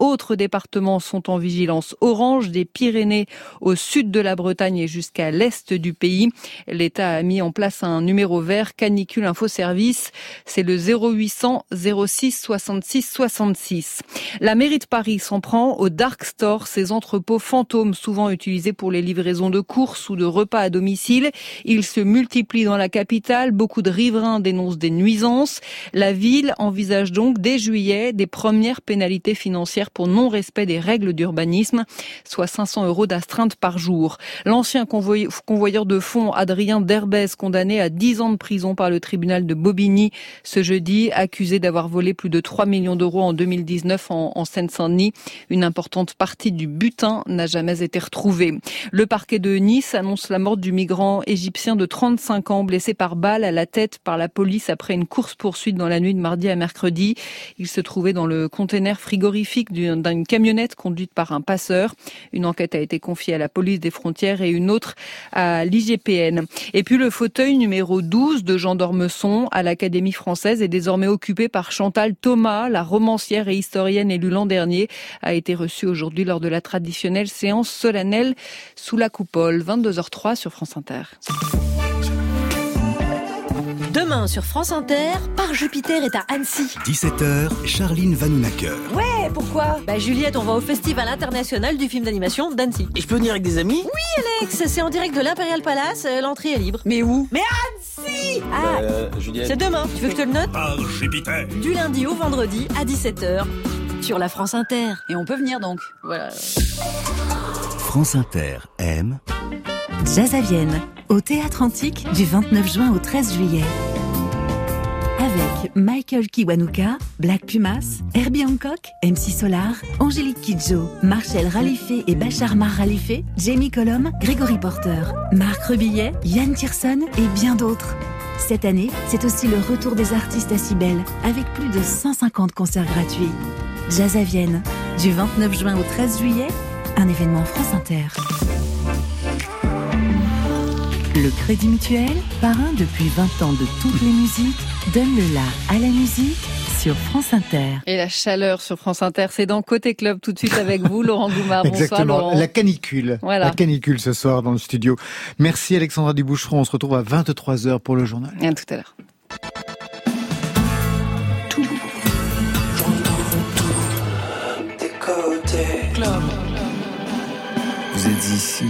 autres départements sont en vigilance orange, des Pyrénées au sud de la Bretagne et jusqu'à l'est du pays. L'État a mis en place un numéro vert canicule info service. C'est le 0800 06 66 66. La mairie de Paris s'en prend au dark store, ces entrepôts fantômes souvent utilisés pour les livraisons de courses ou de repas à domicile. Ils se multiplient dans la capitale. Beaucoup de riverains dénoncent des nuisances. La ville envisage donc dès juillet des premières pénalités financières pour non-respect des règles d'urbanisme, soit 500 euros d'astreinte par jour. L'ancien convoyeur de fonds Adrien Derbez, condamné à 10 ans de prison par le tribunal de Bobigny ce jeudi, accusé d'avoir volé plus de 3 millions d'euros en 2019 en, en Seine-Saint-Denis. Une importante partie du butin n'a jamais été retrouvée. Le parquet de Nice annonce la mort du migrant égyptien de 35 ans blessé par balle à la tête par la police après une course-poursuite dans la nuit de mardi à mercredi. Il se trouvait dans le conteneur frigorifique d'une camionnette conduite par un passeur. Une enquête a été confiée à la police des frontières et une autre à l'IGPN. Et puis le fauteuil numéro 12 de Jean d'Ormesson à l'Académie française est désormais occupé par Chantal Thomas, la romancière et historienne élue l'an dernier, a été reçue aujourd'hui lors de la traditionnelle séance solennelle sous la coupole. 22h03 sur France Inter. Demain sur France Inter, Par Jupiter est à Annecy. 17h, Charline Vanhoenacker. Ouais, pourquoi? Bah Juliette, on va au Festival international du film d'animation d'Annecy. Et je peux venir avec des amis? Oui Alex, c'est en direct de l'Imperial Palace, euh, l'entrée est libre. Mais où? Mais Annecy Ah, euh, Juliette. c'est demain, tu veux que je te le note? Par Jupiter. Du lundi au vendredi à 17h sur la France Inter. Et on peut venir donc. Voilà. France Inter aime. Jazz à Vienne, au Théâtre Antique du 29 juin au 13 juillet. Avec Michael Kiwanuka, Black Pumas, Herbie Hancock, MC Solar, Angélique Kidjo, Marcel Ralifé et Bachar Mar Ralifé, Jamie Colom, Grégory Porter, Marc Rebillet, Yann Tierson et bien d'autres. Cette année, c'est aussi le retour des artistes à Cybelle, avec plus de 150 concerts gratuits. Jazz à Vienne, du 29 juin au 13 juillet, un événement France Inter. Le Crédit Mutuel, parrain depuis 20 ans de toutes les musiques, donne le la à la musique sur France Inter. Et la chaleur sur France Inter, c'est dans Côté Club tout de suite avec vous, Laurent Goumard. Bonsoir Exactement, Laurent. la canicule. Voilà. La canicule ce soir dans le studio. Merci Alexandra Duboucheron, on se retrouve à 23h pour le journal. À tout à l'heure. Vous êtes ici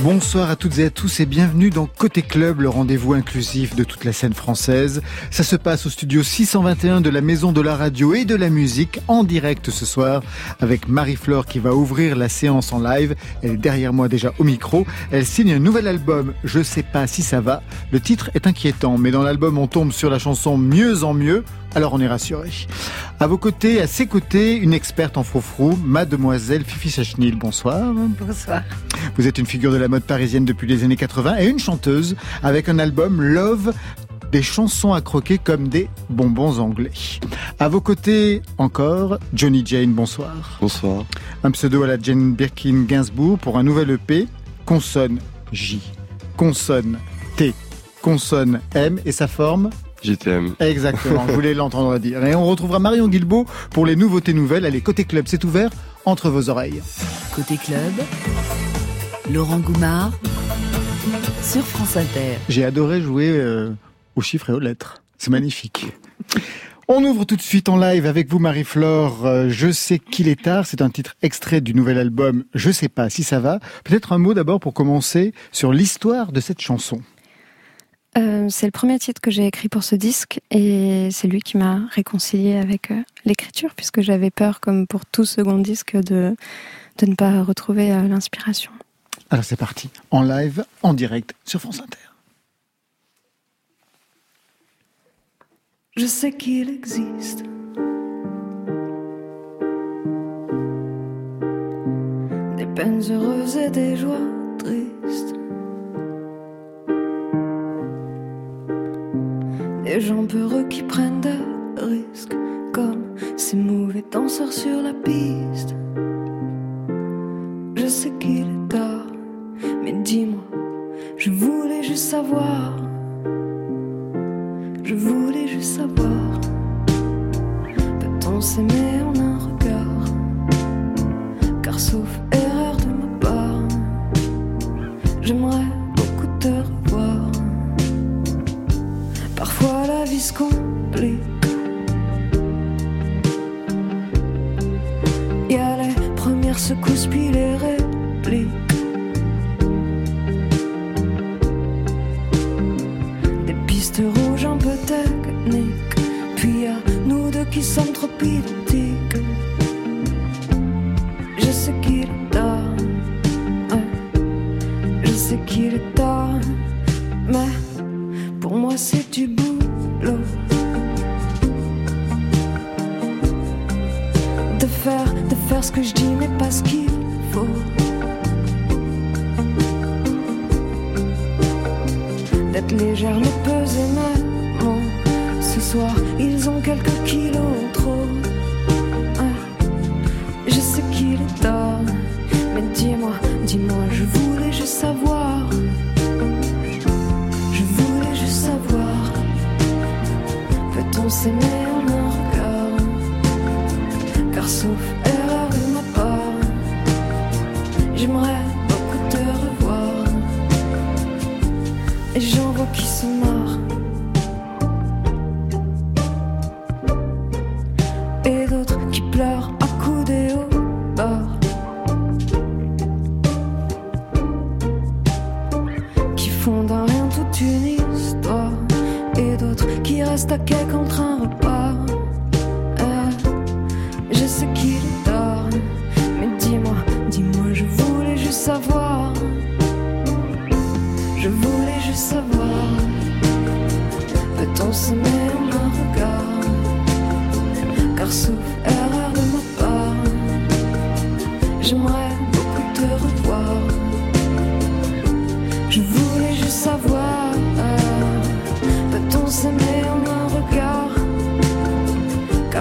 Bonsoir à toutes et à tous et bienvenue dans Côté Club, le rendez-vous inclusif de toute la scène française. Ça se passe au studio 621 de la Maison de la Radio et de la Musique en direct ce soir avec Marie-Flore qui va ouvrir la séance en live. Elle est derrière moi déjà au micro. Elle signe un nouvel album, Je sais pas si ça va. Le titre est inquiétant, mais dans l'album on tombe sur la chanson Mieux en mieux. Alors on est rassuré. À vos côtés, à ses côtés, une experte en froufrou, mademoiselle Fifi Sachnil. Bonsoir. Bonsoir. Vous êtes une figure de la mode parisienne depuis les années 80 et une chanteuse avec un album Love des chansons à croquer comme des bonbons anglais. À vos côtés encore, Johnny Jane, bonsoir. Bonsoir. Un pseudo à la Jane Birkin Gainsbourg pour un nouvel EP, consonne J, consonne T, consonne M et sa forme JTM. Exactement, je voulais l'entendre dire. Et on retrouvera Marion Guilbeault pour les nouveautés nouvelles. Allez, côté club, c'est ouvert entre vos oreilles. Côté club, Laurent Goumard sur France Inter. J'ai adoré jouer euh, aux chiffres et aux lettres. C'est magnifique. On ouvre tout de suite en live avec vous, Marie-Flore. Euh, Je sais qu'il est tard. C'est un titre extrait du nouvel album. Je sais pas si ça va. Peut-être un mot d'abord pour commencer sur l'histoire de cette chanson. Euh, c'est le premier titre que j'ai écrit pour ce disque et c'est lui qui m'a réconcilié avec euh, l'écriture puisque j'avais peur, comme pour tout second disque, de, de ne pas retrouver euh, l'inspiration. Alors c'est parti. En live, en direct sur France Inter. Je sais qu'il existe. Des peines heureuses et des joies tristes. Des gens peureux qui prennent des risques. Comme ces mauvais danseurs sur la piste. Je sais qu'il. Mais Dis-moi, je voulais juste savoir. Je voulais juste savoir. Peut-on s'aimer en un regard Car sauf erreur de ma part, j'aimerais beaucoup te revoir. Parfois la vie se complique. Y a les premières secousses puis les rêves. Qui sommes trop idiotiques.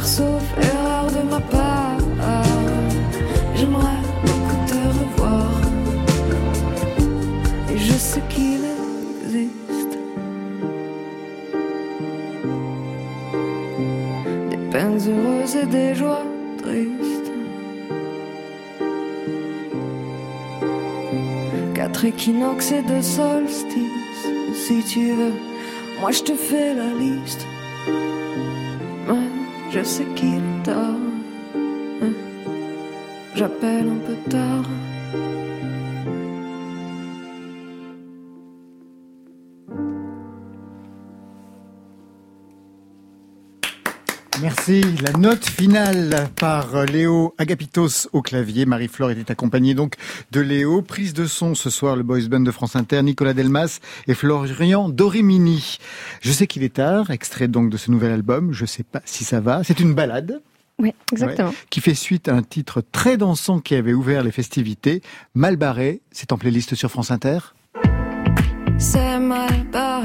Sauf erreur de ma part, j'aimerais beaucoup te revoir. Et je sais qu'il existe des peines heureuses et des joies tristes. Quatre équinoxes et deux solstices, si tu veux, moi je te fais la liste. Je sais qu'il est Ouais, j'appelle un peu tard. Merci. La note finale par Léo Agapitos au clavier. Marie-Flore était accompagnée donc de Léo. Prise de son ce soir, le boys band de France Inter, Nicolas Delmas et Florian Dorimini. Je sais qu'il est tard, extrait donc de ce nouvel album. Je sais pas si ça va. C'est une balade. Oui, exactement. Ouais, qui fait suite à un titre très dansant qui avait ouvert les festivités. Mal barré, c'est en playlist sur France Inter. C'est mal barré,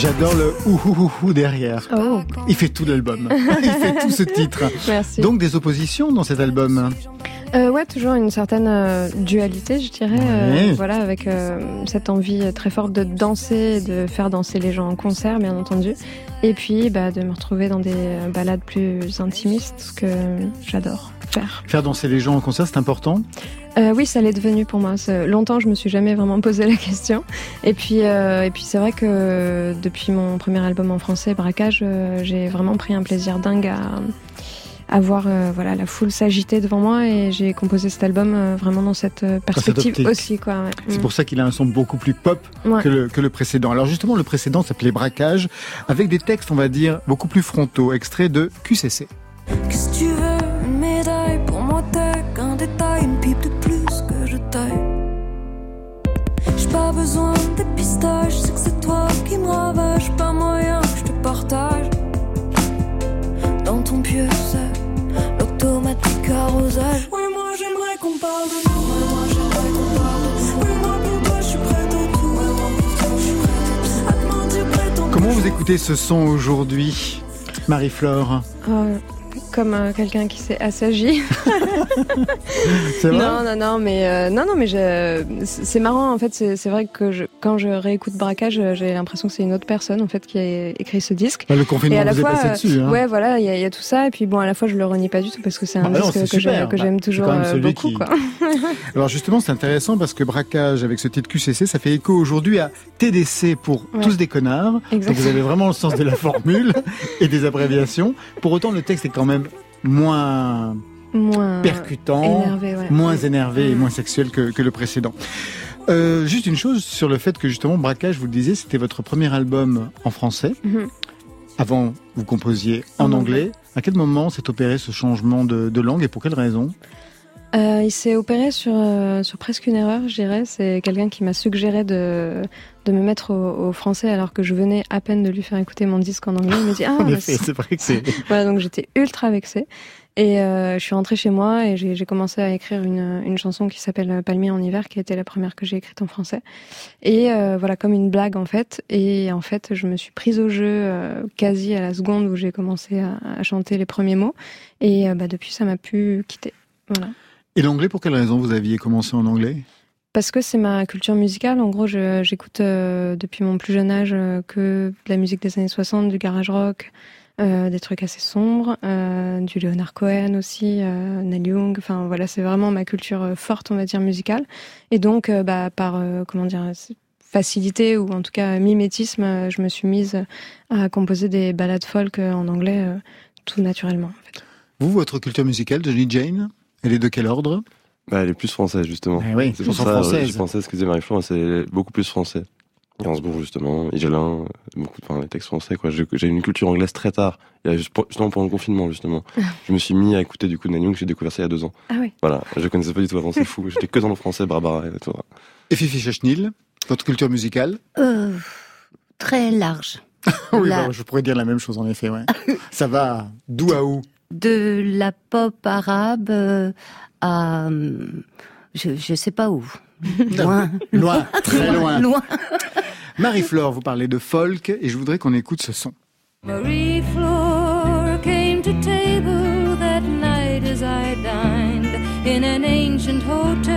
J'adore le ouh ouh ouh ouh derrière. Oh, Il fait tout l'album. Il fait tout ce titre. merci. Donc des oppositions dans cet album. Euh, ouais, toujours une certaine euh, dualité, je dirais. euh, voilà, avec euh, cette envie très forte de danser, de faire danser les gens en concert, bien entendu. Et puis, bah, de me retrouver dans des euh, balades plus intimistes, ce que j'adore faire. Faire danser les gens en concert, c'est important? Euh, oui, ça l'est devenu pour moi. Longtemps, je me suis jamais vraiment posé la question. Et puis, euh, et puis, c'est vrai que depuis mon premier album en français, Braquage, euh, j'ai vraiment pris un plaisir dingue à, à voir euh, voilà la foule s'agiter devant moi et j'ai composé cet album euh, vraiment dans cette euh, perspective aussi quoi. ouais. C'est Mm. pour ça qu'il a un son beaucoup plus pop Ouais. que, le, que le précédent. Alors justement, le précédent s'appelait Braquage, avec des textes, on va dire, beaucoup plus frontaux, extraits de QCC. Qu'est-ce que tu veux Une médaille pour moi, t'es qu'un détail, une pipe de plus que je taille. J'ai pas besoin de pistage, c'est que c'est toi qui me ravage, pas moyen que je te partage. Dans ton pieu, c'est l'automatique arrosage. Oui, moi j'aimerais qu'on parle de nous. Oui, moi j'aimerais qu'on parle de nous. Oui, moi pour toi je suis prête à tout. Oui, moi pour toi je suis prête à tout. À te mentir, prête en Comment vous écoutez ce son aujourd'hui Marie-Flore? Euh, comme euh, quelqu'un qui s'est assagi. C'est vrai? Non, non, non, mais euh, non, non, mais je- c'est marrant. En fait, c'est c'est vrai que je, quand je réécoute Braquage, j'ai l'impression que c'est une autre personne en fait qui a écrit ce disque. Bah, Le Et confinement à la vous est fois, passé euh, dessus. Hein. Ouais, voilà, il y, a- il y a tout ça. Et puis bon, à la fois, je le renie pas du tout parce que c'est un Ah bah non, disque c'est que j'ai- super. que Bah, j'aime toujours euh, beaucoup. qui- Quoi. Alors justement, c'est intéressant parce que braquage avec ce titre QCC, ça fait écho aujourd'hui à TDC pour Ouais. tous des connards. Donc vous avez vraiment le sens de la formule et des abréviations. Pour autant, le texte est quand même moins Moins percutant, énervé, ouais. moins énervé et moins sexuel que, que le précédent. Euh, juste une chose sur le fait que justement Braquage, vous le disiez, c'était votre premier album en français. Mhm. Avant, vous composiez en, En anglais. anglais. À quel moment s'est opéré ce changement de, de langue et pour quelle raison? Euh, il s'est opéré sur, euh, sur presque une erreur, je dirais. C'est quelqu'un qui m'a suggéré de, de me mettre au, au français alors que je venais à peine de lui faire écouter mon disque en anglais. Il m'a dit Ah, c'est- vrai que c'est. voilà, donc j'étais ultra vexée. Et euh, je suis rentrée chez moi et j'ai j'ai commencé à écrire une, une chanson qui s'appelle Palmier en hiver, qui a été la première que j'ai écrite en français. Et euh, voilà, comme une blague en fait. Et en fait, je me suis prise au jeu euh, quasi à la seconde où j'ai commencé à, à chanter les premiers mots. Et euh, bah, depuis, ça m'a pu quitter. Voilà. Et l'anglais, pour quelle raison vous aviez commencé en anglais? Parce que c'est ma culture musicale. En gros, j'écoute euh, depuis mon plus jeune âge euh, que de la musique des années 60, du garage rock, euh, des trucs assez sombres, du Leonard Cohen aussi, euh, Neil Young. Enfin voilà, c'est vraiment ma culture forte, on va dire musicale. Et donc, bah, par comment dire facilité ou en tout cas mimétisme, je me suis mise à composer des ballades folk en anglais tout naturellement. En fait. Vous, votre culture musicale, Johnny Jane, elle est de quel ordre? Bah, elle est plus française, justement. Eh oui, c'est pour ça, française. je pensais, disait Marie-Flore, c'est beaucoup plus français. Gainsbourg, justement, Igelin, beaucoup de enfin, les textes français, quoi. J'ai une culture anglaise très tard. Il y a juste- justement pendant le confinement, justement. je me suis mis à écouter du coup Young, j'ai découvert ça il y a deux ans. Ah oui. Voilà. Je connaissais pas du tout avant, c'est fou. J'étais que dans le français, Barbara et tout. Et Fifi Chachnil, votre culture musicale? Euh, très large. Oui, La- bah, je pourrais dire la même chose en effet, ouais. Ça va d'où à où? De la pop arabe euh, à... Je, je sais pas où. Loin. Loin, très loin. Loin. Marie-Flore, vous parlez de folk et je voudrais qu'on écoute ce son. Marie Floor came to table that night as I dined in an ancient hotel.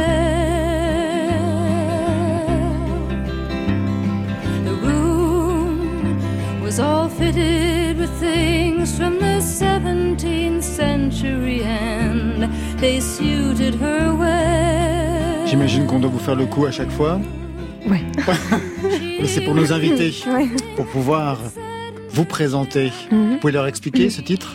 The room was all fitted things from the 17th century and they suited her well. J'imagine qu'on doit vous faire le coup à chaque fois. Ouais. Et c'est pour nos invités, Ouais. pour pouvoir vous présenter. Mhm. Vous pouvez leur expliquer ce titre?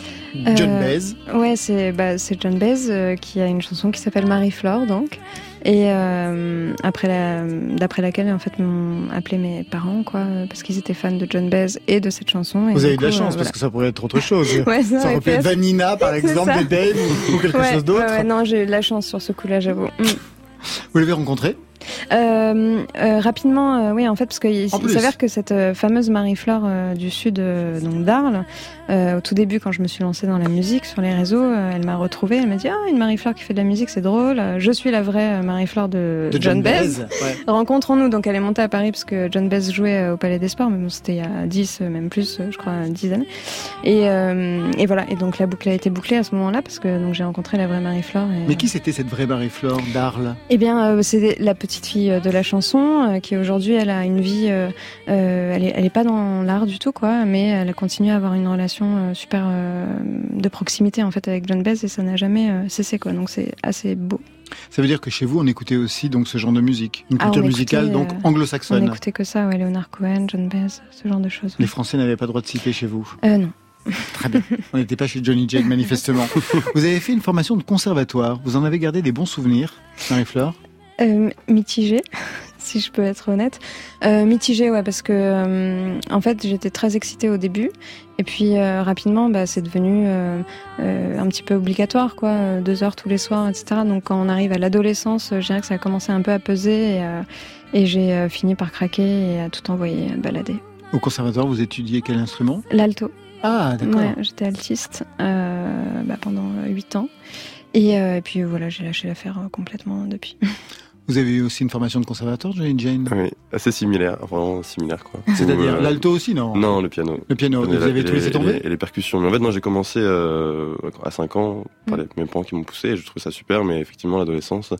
John Euh, Baez. Ouais, c'est bah, c'est John Baez euh, qui a une chanson qui s'appelle Marie-Flore, donc. Et euh, après la, d'après laquelle, en fait, m'ont appelé mes parents, quoi, parce qu'ils étaient fans de John Baez et de cette chanson. et Vous avez eu de la coup, chance euh, parce que ça pourrait être autre chose. Ouais, ça, Ça aurait pu être Vanina par exemple, des Babe ou, ou quelque Ouais, chose d'autre. ouais, ouais, non, j'ai eu de la chance sur ce coup-là, j'avoue. Mm. Vous l'avez rencontré? Euh, euh, rapidement, euh, oui, en fait, parce qu'il s'avère que cette fameuse Marie-Flore du sud donc d'Arles, au tout début, quand je me suis lancée dans la musique sur les réseaux, elle m'a retrouvée, elle m'a dit ah une Marie-Flore qui fait de la musique, c'est drôle. Je suis la vraie Marie-Flore de, de John, Baez. Ouais. Rencontrons-nous. Donc elle est montée à Paris parce que John Baez jouait au Palais des Sports, mais bon, c'était il y a 10, euh, même plus, je crois, 10 années. Et, et voilà. Et donc la boucle a été bouclée à ce moment-là parce que j'ai rencontré la vraie Marie-Flore. Mais qui c'était cette vraie Marie-Flore d'Arles? Eh bien, c'est la petite fille euh, de la chanson euh, qui aujourd'hui, elle a une vie, euh, elle, est, elle est pas dans l'art du tout, quoi, mais elle continue à avoir une relation super de proximité en fait avec John Baez et ça n'a jamais cessé, quoi. Donc c'est assez beau. Ça veut dire que chez vous, on écoutait aussi donc ce genre de musique, une Ah, culture musicale écoutait, donc euh, On anglo-saxonne. n'écoutait que ça, ouais, Leonard Cohen, John Baez, ce genre de choses. Les Français n'avaient pas le droit de citer chez vous. Euh, non. Très bien. On n'était pas chez Johnny Jane manifestement. vous avez fait une formation de conservatoire. Vous en avez gardé des bons souvenirs, Marie-Flore? Euh, mitigé, si je peux être honnête. Euh, mitigé, ouais, parce que euh, en fait j'étais très excitée au début, et puis euh, rapidement, bah, c'est devenu euh, un petit peu obligatoire, quoi, deux heures tous les soirs, etc. Donc quand on arrive à l'adolescence, je dirais que ça a commencé un peu à peser, et, et j'ai fini par craquer et à tout envoyer balader. Au conservatoire, vous étudiez quel instrument? L'alto. Ah, d'accord. Ouais, j'étais altiste bah, pendant huit ans. Et, et puis voilà, j'ai lâché l'affaire complètement depuis. Vous avez eu aussi une formation de conservatoire, Jane Jane Oui, assez similaire, vraiment similaire quoi. C'est-à-dire euh, l'alto aussi, non Non, le piano. Le piano, vous avez tout les- laissé et tomber les- Et les percussions. Mais en fait, non, j'ai commencé euh, à 5 ans par Mm. les, mes parents qui m'ont poussé et je trouvais ça super, mais effectivement, l'adolescence,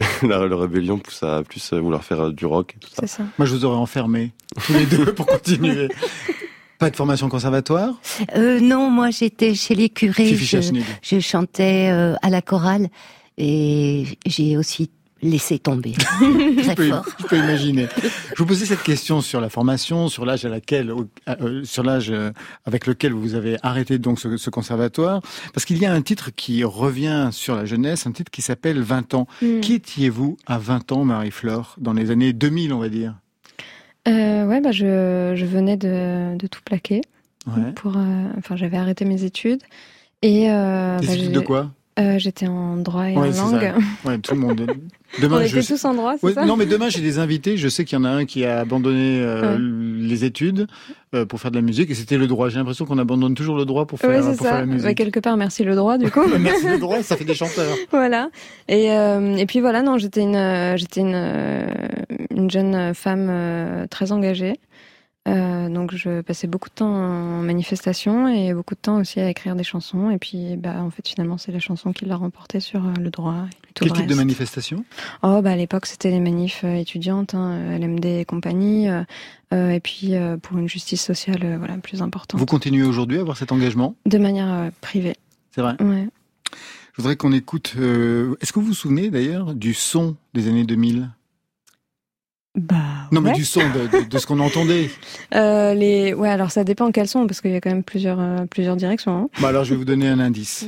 la, la rébellion pousse à plus vouloir faire euh, du rock et tout ça. C'est ça. Moi, je vous aurais enfermés, tous les deux, pour continuer. Pas de formation conservatoire Euh, non, moi j'étais chez les curés. Fifi Je, je chantais euh, à la chorale et j'ai aussi laissé tomber. je, Très peux, fort. je peux imaginer. Je vous posais cette question sur la formation, sur l'âge à laquelle, au- euh, sur l'âge euh, avec lequel vous avez arrêté donc ce, ce conservatoire, parce qu'il y a un titre qui revient sur la jeunesse, un titre qui s'appelle 20 ans. Mm. Qui étiez-vous à 20 ans, Marie-Flore, dans les années 2000, on va dire? Euh, ouais, bah je, je venais de, de tout plaquer. Ouais. Pour, euh, enfin, j'avais arrêté mes études. Et euh, Des bah, études de quoi? Euh, J'étais en droit et Ouais, en langue. ça. Ouais, tout le monde. Demain, On était tous en droit, c'est Ouais, ça Non, mais demain, j'ai des invités. Je sais qu'il y en a un qui a abandonné euh, Ouais. les études euh, pour faire de la musique, et c'était le droit. J'ai l'impression qu'on abandonne toujours le droit pour faire, pour faire la Bah, musique. quelque part, merci le droit, du coup. Merci le droit, ça fait des chanteurs. voilà. Et, et puis voilà, non, j'étais une, j'étais une, une jeune femme très engagée. Euh, donc je passais beaucoup de temps en manifestation et beaucoup de temps aussi à écrire des chansons. Et puis, bah, en fait, finalement, c'est la chanson qui l'a remporté sur euh, le droit. Et tout Quel le type de manifestation? Oh, bah, à l'époque, c'était les manifs euh, étudiantes, hein, LMD et compagnie. euh, et puis, euh, pour une justice sociale, voilà, plus importante. Vous continuez aujourd'hui à avoir cet engagement? De manière privée. C'est vrai? Ouais. Je voudrais qu'on écoute. Est-ce que vous vous souvenez d'ailleurs du son des années 2000 Bah. Non, mais du son, de, de- de ce qu'on entendait. Euh, les... Ouais, alors ça dépend quels sont, parce qu'il y a quand même plusieurs, euh, plusieurs directions. hein. Bah alors, je vais vous donner un indice.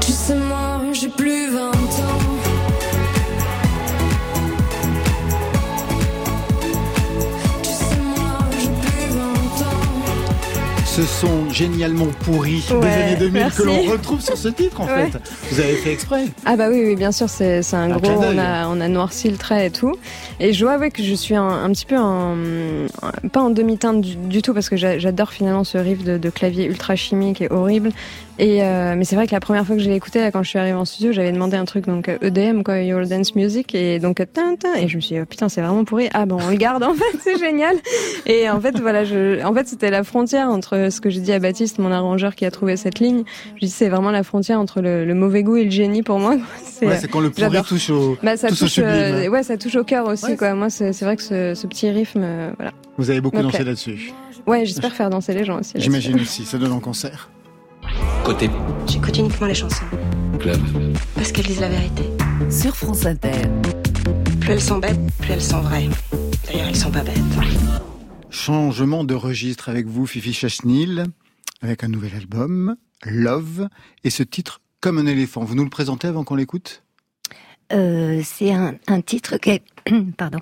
Tu sais, moi, j'ai plus 20 ans. Ce son génialement pourri des Ouais, années 2000 merci. que l'on retrouve sur ce titre en Ouais. fait. Vous avez fait exprès. Ah bah oui, oui bien sûr, c'est un, Un gros, on a, on a noirci le trait et tout. Et je dois avouer que je suis un, un petit peu en, pas en demi-teinte du, du tout, parce que j'a- j'adore finalement ce riff de, de clavier ultra chimique et horrible. Et euh, mais c'est vrai que la première fois que je l'ai écouté, là, quand je suis arrivée en studio, j'avais demandé un truc, donc euh, EDM, quoi, Your Dance Music, et donc euh, tin, tin, et je me suis dit, oh, putain, c'est vraiment pourri. Ah bon, on le garde, en fait, c'est génial. Et en fait, voilà, je, en fait, c'était la frontière entre ce que j'ai dit à Baptiste, mon arrangeur qui a trouvé cette ligne. Je dis, c'est vraiment la frontière entre le, le mauvais goût et le génie pour moi. C'est Ouais, c'est quand le pourri touche au, bah, ça touche au touche, euh, ouais, ça touche au cœur aussi, Ouais. quoi. Moi, c'est c'est vrai que ce, ce petit rythme, euh, voilà. Vous avez beaucoup dansé là-dessus. Ouais, j'espère faire danser les gens aussi. J'imagine aussi, ça donne en concert. Côté J'écoute uniquement les chansons. club. Parce qu'elles disent la vérité. Sur France Inter. Plus elles sont bêtes, plus elles sont vraies. D'ailleurs, elles sont pas bêtes. Changement de registre avec vous, Fifi Chachnil, avec un nouvel album, Love, et ce titre Comme un éléphant. Vous nous le présentez avant qu'on l'écoute? Euh, c'est un, un titre qui a, pardon,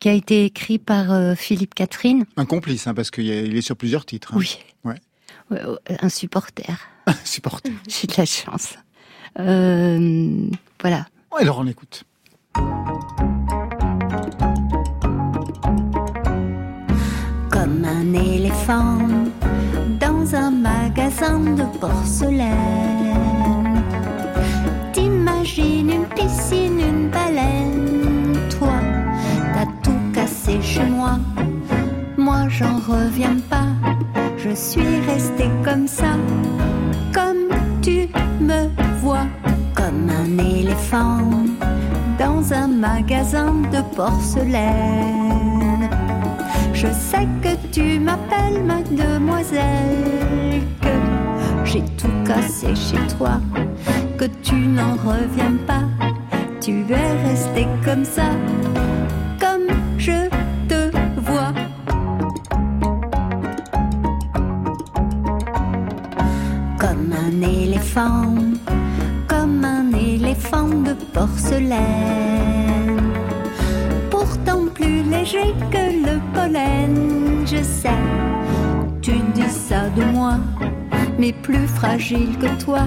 qui a été écrit par euh, Philippe Catherine. Un complice, hein, parce qu'il est sur plusieurs titres. hein. Oui. Ouais, un supporter. Supporter. J'ai de la chance. Euh, voilà. Alors on écoute. Comme un éléphant dans un magasin de porcelaine. T'imagines une piscine, une baleine. Toi, t'as tout cassé chez moi. Moi, j'en reviens pas. Je suis restée comme ça. Me vois. Comme un éléphant dans un magasin de porcelaine. Je sais que tu m'appelles mademoiselle, que j'ai tout cassé chez toi, que tu n'en reviens pas, tu es resté comme ça, comme je un éléphant, comme un éléphant de porcelaine pourtant plus léger que le pollen, je sais. Tu dis ça de moi, mais plus fragile que toi,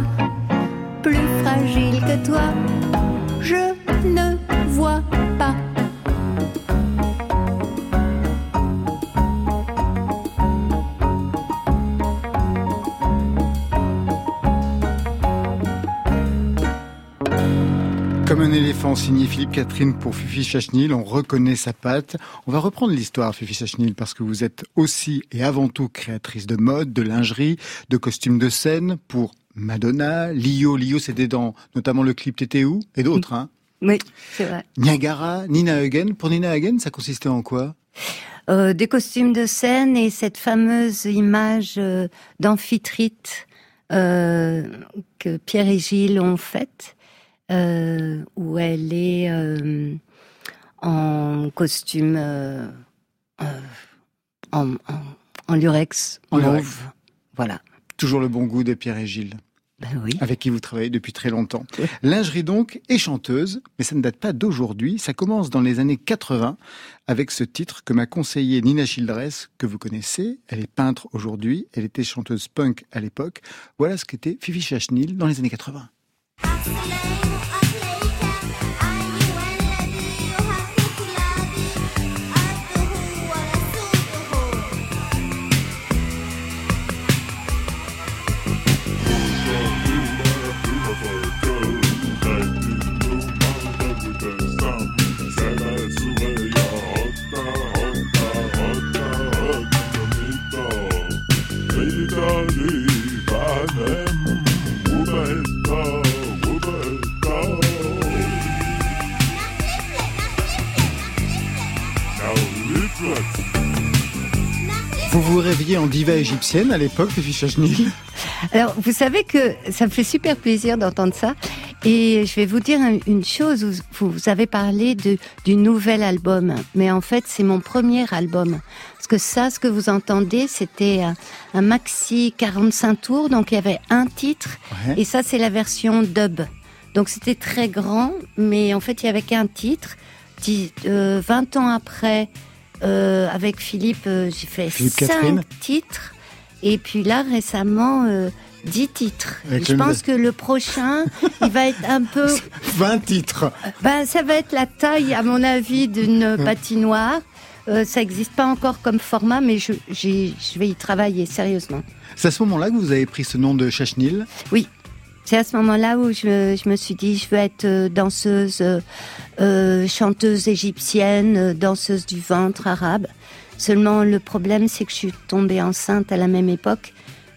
plus fragile que toi, je ne vois pas. Éléphant signé Philippe Catherine pour Fifi Chachnil, on reconnaît sa patte. On va reprendre l'histoire, Fifi Chachnil, parce que vous êtes aussi et avant tout créatrice de mode, de lingerie, de costumes de scène pour Madonna, Lio. Lio, c'était dans notamment le clip T'étais où? Et d'autres, hein Oui, c'est vrai. Niagara, Nina Hagen. Pour Nina Hagen, ça consistait en quoi? Euh, des costumes de scène et cette fameuse image euh, d'amphitrite euh, que Pierre et Gilles ont faite, euh, où elle est euh, en costume euh, en, en, en lurex En mauve. Voilà. Toujours le bon goût de Pierre et Gilles. Ben oui. Avec qui vous travaillez depuis très longtemps. Lingerie donc et chanteuse, mais ça ne date pas d'aujourd'hui. Ça commence dans les années 80 avec ce titre que m'a conseillé Nina Childress, que vous connaissez. Elle est peintre aujourd'hui. Elle était chanteuse punk à l'époque. Voilà ce qu'était Fifi Chachnil dans les années 80. name of Vous vous rêviez en diva égyptienne à l'époque, Fifi Chachnil Alors, vous savez que ça me fait super plaisir d'entendre ça. Et je vais vous dire un- une chose, vous, avez parlé de, du nouvel album, mais en fait c'est mon premier album. Parce que ça, ce que vous entendez, c'était un, un maxi 45 tours, donc il y avait un titre, Ouais. et ça c'est la version dub. Donc c'était très grand, mais en fait il y avait qu'un titre. Dix- euh, 20 ans après, euh, avec Philippe, euh, j'ai fait Philippe cinq Catherine. titres. Et puis là, récemment, euh, 10 titres. Avec Je pense que le prochain, il va être un peu... 20 titres Ben, ça va être la taille, à mon avis, d'une patinoire. Euh, ça n'existe pas encore comme format, mais je, je vais y travailler sérieusement. C'est à ce moment-là que vous avez pris ce nom de Chachnil Oui, c'est à ce moment-là où je, je me suis dit, je veux être euh, danseuse, euh, euh, chanteuse égyptienne, danseuse du ventre arabe. Seulement, le problème, c'est que je suis tombée enceinte à la même époque,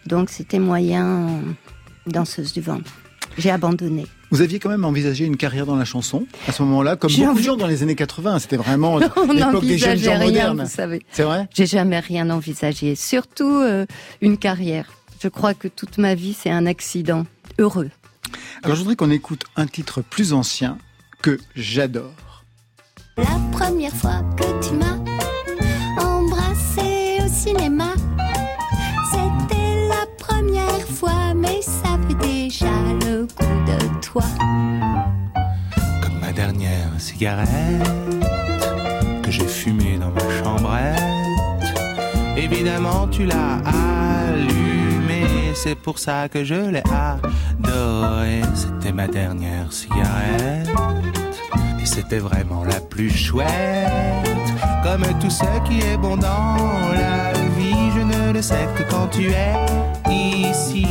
donc c'était moyen danseuse du ventre. J'ai abandonné. Vous aviez quand même envisagé une carrière dans la chanson à ce moment-là, comme beaucoup de gens dans les années 80. C'était vraiment l'époque des jeunes gens rien, modernes. vous savez. C'est vrai? J'ai jamais rien envisagé, surtout euh, une carrière. Je crois que toute ma vie, c'est un accident heureux. Alors je voudrais qu'on écoute un titre plus ancien que j'adore. La première fois que tu m'as embrassé au cinéma, c'était la première fois, mais ça fait déjà le coup de toi. Comme ma dernière cigarette que j'ai fumée dans ma chambrette. Évidemment, tu l'as allumée, c'est pour ça que je l'ai adorée. C'était ma dernière cigarette et c'était vraiment la plus chouette. Comme tout ce qui est bon dans la vie, je ne le sais que quand tu es ici.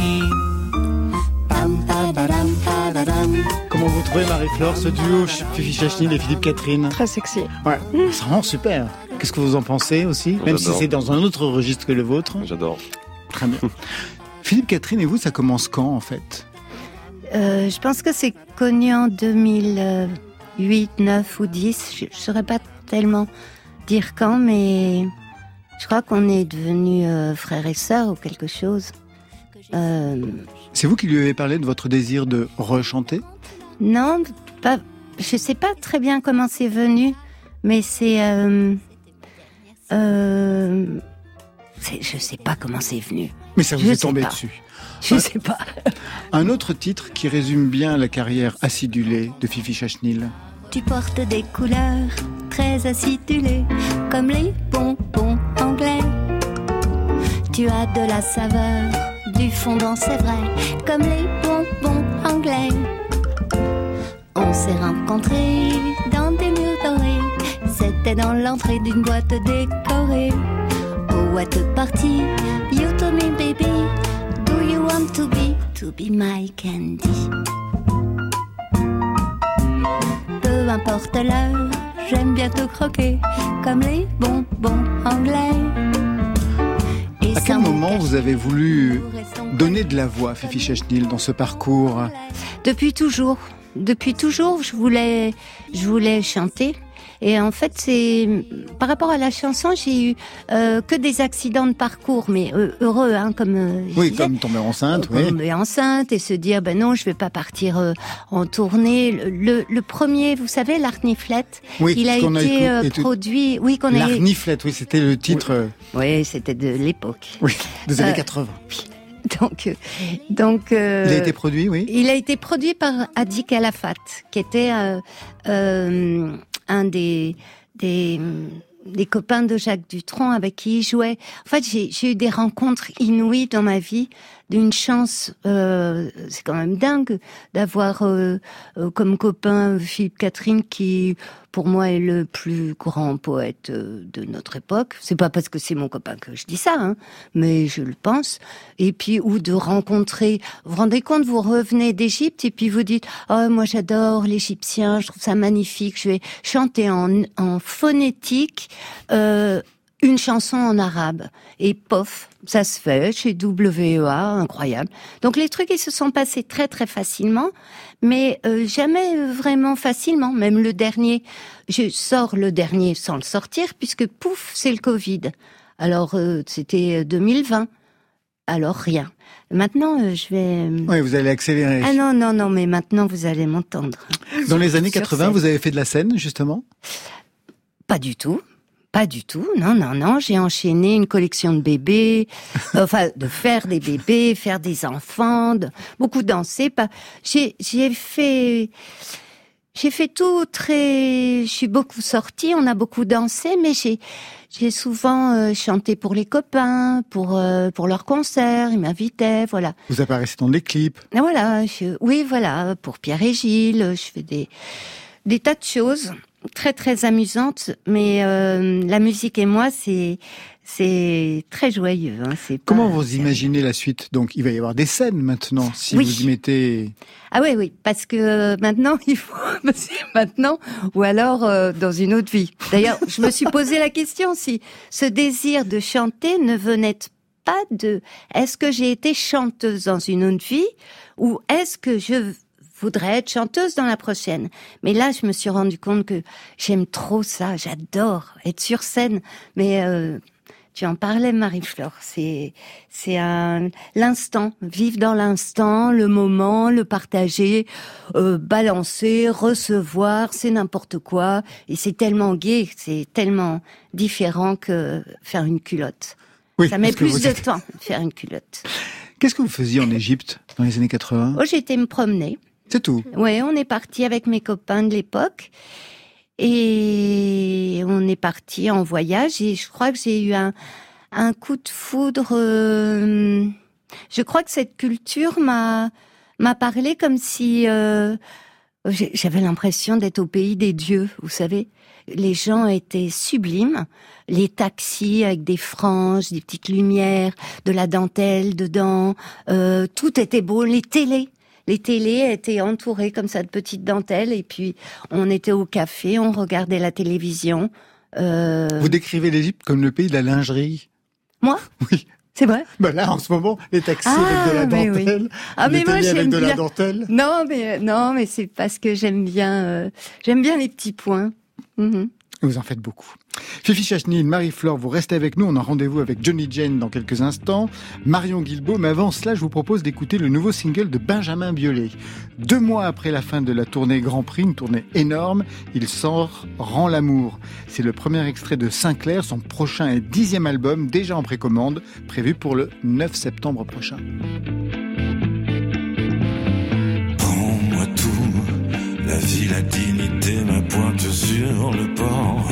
Comment vous trouvez Marie-Flore, ce duo Fifi Chachnil et Philippe Catherine? Très sexy. Ouais, c'est vraiment super. Qu'est-ce que vous en pensez aussi? Même si c'est dans un autre registre que le vôtre. J'adore. Très bien. Philippe Catherine et vous, ça commence quand en fait Euh, je pense que c'est connu en 2008, 9 ou 10. Je ne saurais pas tellement dire quand, mais je crois qu'on est devenus euh, frères et sœurs ou quelque chose. Euh, C'est vous qui lui avez parlé de votre désir de rechanter? Non, pas, je sais pas très bien comment c'est venu, mais c'est... Euh, je sais pas comment c'est venu. Mais ça vous Je est tombé pas. dessus. Je Un- sais pas. Un autre titre qui résume bien la carrière acidulée de Fifi Chachnil. Tu portes des couleurs très acidulées, comme les bonbons anglais. Tu as de la saveur, du fondant, c'est vrai, comme les bonbons anglais. On s'est rencontrés dans des murs dorés, c'était dans l'entrée d'une boîte décorée. Oh, at a party, told me, baby, do you want to be, to be my candy? peu importe l'heure, j'aime bien te croquer comme les bonbons anglais. Et À quel moment vous avez voulu donner de la voix à Fifi Chechnil dans ce parcours? Depuis toujours. Depuis toujours, je voulais, je voulais chanter. Et en fait, c'est par rapport à la chanson, j'ai eu euh, que des accidents de parcours, mais euh, heureux, hein, comme euh, Oui, disais. comme tomber enceinte, oui. tomber enceinte et se dire ben non, je vais pas partir euh, en tournée. Le, le, le premier, vous savez, l'Arniflette, Oui, il a a été écouté- euh, produit. Oui, qu'on a. L'arniflette, oui, c'était le titre euh, Oui, c'était de l'époque. oui, des années Euh, 80. Donc, euh, donc. euh, Il a été produit, oui. Il a été produit par Adi Calafat, qui était euh, euh, un des, des, des copains de Jacques Dutronc avec qui il jouait. En fait, j'ai j'ai eu des rencontres inouïes dans ma vie, d'une chance, euh, c'est quand même dingue d'avoir euh, euh, comme copain Philippe Catherine qui, pour moi, est le plus grand poète euh, de notre époque. C'est pas parce que c'est mon copain que je dis ça, hein, mais je le pense. Et puis, ou de rencontrer, vous vous rendez compte, vous revenez d'Égypte et puis vous dites, oh, moi j'adore l'Égyptien, je trouve ça magnifique, je vais chanter en, en phonétique, euh, une chanson en arabe. Et pof, ça se fait chez WEA, incroyable. Donc les trucs, ils se sont passés très très facilement, mais euh, jamais euh, vraiment facilement. Même le dernier, je sors le dernier sans le sortir, puisque pouf, c'est le Covid. Alors euh, c'était 2020. Alors rien. Maintenant, euh, je vais... Oui, vous allez accélérer. Ah non, non, non, mais maintenant vous allez m'entendre. Dans les années Sur 80, scène. vous avez fait de la scène, justement? Pas du tout. Pas du tout. Non, non, non. J'ai enchaîné une collection de bébés, enfin de faire des bébés, faire des enfants, de- beaucoup danser. Pas. J'ai, j'ai fait, j'ai fait tout très. Je suis beaucoup sortie. On a beaucoup dansé, mais j'ai, j'ai souvent euh, chanté pour les copains, pour euh, pour leurs concerts. Ils m'invitaient, voilà. Vous apparaissez dans les clips. Et voilà, je- oui, voilà, pour Pierre et Gilles, je fais des, des tas de choses très très amusantes, mais euh, la musique et moi, c'est c'est très joyeux. Hein, c'est pas- Comment vous imaginez la suite? Donc, il va y avoir des scènes maintenant, si Oui. vous y mettez... Ah oui, oui, parce que euh, maintenant, il faut maintenant, ou alors euh, dans une autre vie. D'ailleurs, je me suis posé la question si ce désir de chanter ne venait pas de est-ce que j'ai été chanteuse dans une autre vie ou est-ce que je voudrais être chanteuse dans la prochaine. Mais là, je me suis rendu compte que j'aime trop ça, j'adore être sur scène, mais euh, tu en parlais, Marie-Flore. C'est, c'est un, l'instant, vivre dans l'instant, le moment, le partager, euh, balancer, recevoir, c'est n'importe quoi. Et c'est tellement gai, c'est tellement différent que faire une culotte. Oui, Ça met plus de êtes- temps de faire une culotte. Qu'est-ce que vous faisiez en Égypte dans les années 80 Oh, été me promener. C'est tout. Ouais, on est parti avec mes copains de l'époque et on est parti en voyage et je crois que j'ai eu un, coup de foudre. euh, je crois que cette culture m'a parlé comme si euh, j'avais l'impression d'être au pays des dieux, vous savez. Les gens étaient sublimes, les taxis avec des franges, des petites lumières, de la dentelle dedans, euh, tout était beau, les télés. Les télés étaient entourées comme ça de petites dentelles et puis on était au café, on regardait la télévision. Euh, Vous décrivez l'Égypte comme le pays de la lingerie. Moi? Oui. C'est vrai? Ben là, en ce moment, les taxis Ah, avec de la dentelle, oui. Ah, les mais moi, télés avec j'aime de la dentelle. Non, mais non, mais c'est parce que j'aime bien, euh, j'aime bien les petits points. Mhm. Vous en faites beaucoup. Fifi Chachnil, Marie-Flore, vous restez avec nous. On a rendez-vous avec Johnny Jane dans quelques instants. Marion Guilbault, mais avant cela, je vous propose d'écouter le nouveau single de Benjamin Biolay. Deux mois après la fin de la tournée Grand Prix, une tournée énorme, il sort Rend l'amour. C'est le premier extrait de Sinclair, son prochain et dixième album, déjà en précommande, prévu pour le 9 septembre prochain. Pointe sur le port.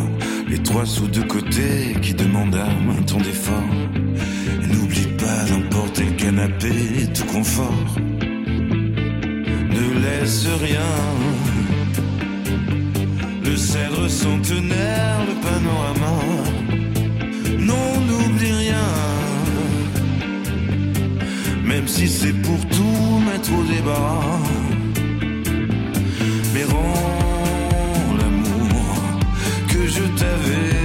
Les trois sous de côté qui demandent à main ton effort. Et n'oublie pas d'emporter le canapé, tout confort. Ne laisse rien. Le cèdre centenaire, le panorama. Non, n'oublie rien. Même si c'est pour tout mettre au débat. Mais rends savez